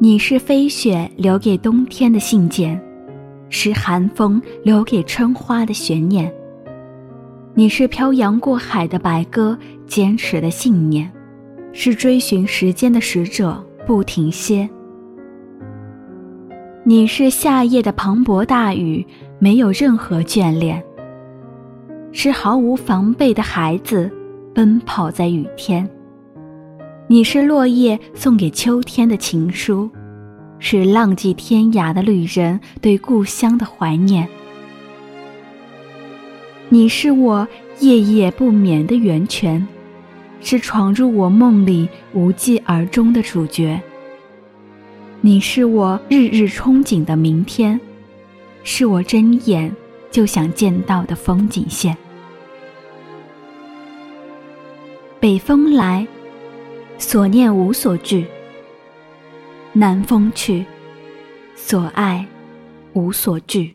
你是飞雪留给冬天的信件，是寒风留给春花的悬念。你是漂洋过海的白鸽，坚持的信念，是追寻时间的使者，不停歇。你是夏夜的磅礴大雨，没有任何眷恋，是毫无防备的孩子，奔跑在雨天。你是落叶送给秋天的情书，是浪迹天涯的旅人对故乡的怀念。你是我夜夜不眠的源泉，是闯入我梦里无疾而终的主角。你是我日日憧憬的明天，是我睁眼就想见到的风景线。北风来。所念无所惧，南风去，所爱无所惧。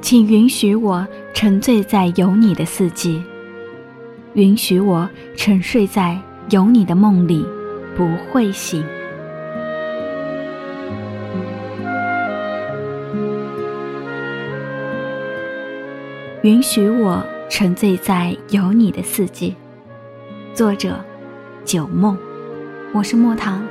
请允许我沉醉在有你的四季，允许我沉睡在有你的梦里，不会醒。允许我沉醉在有你的四季。作者九梦，我是墨棠。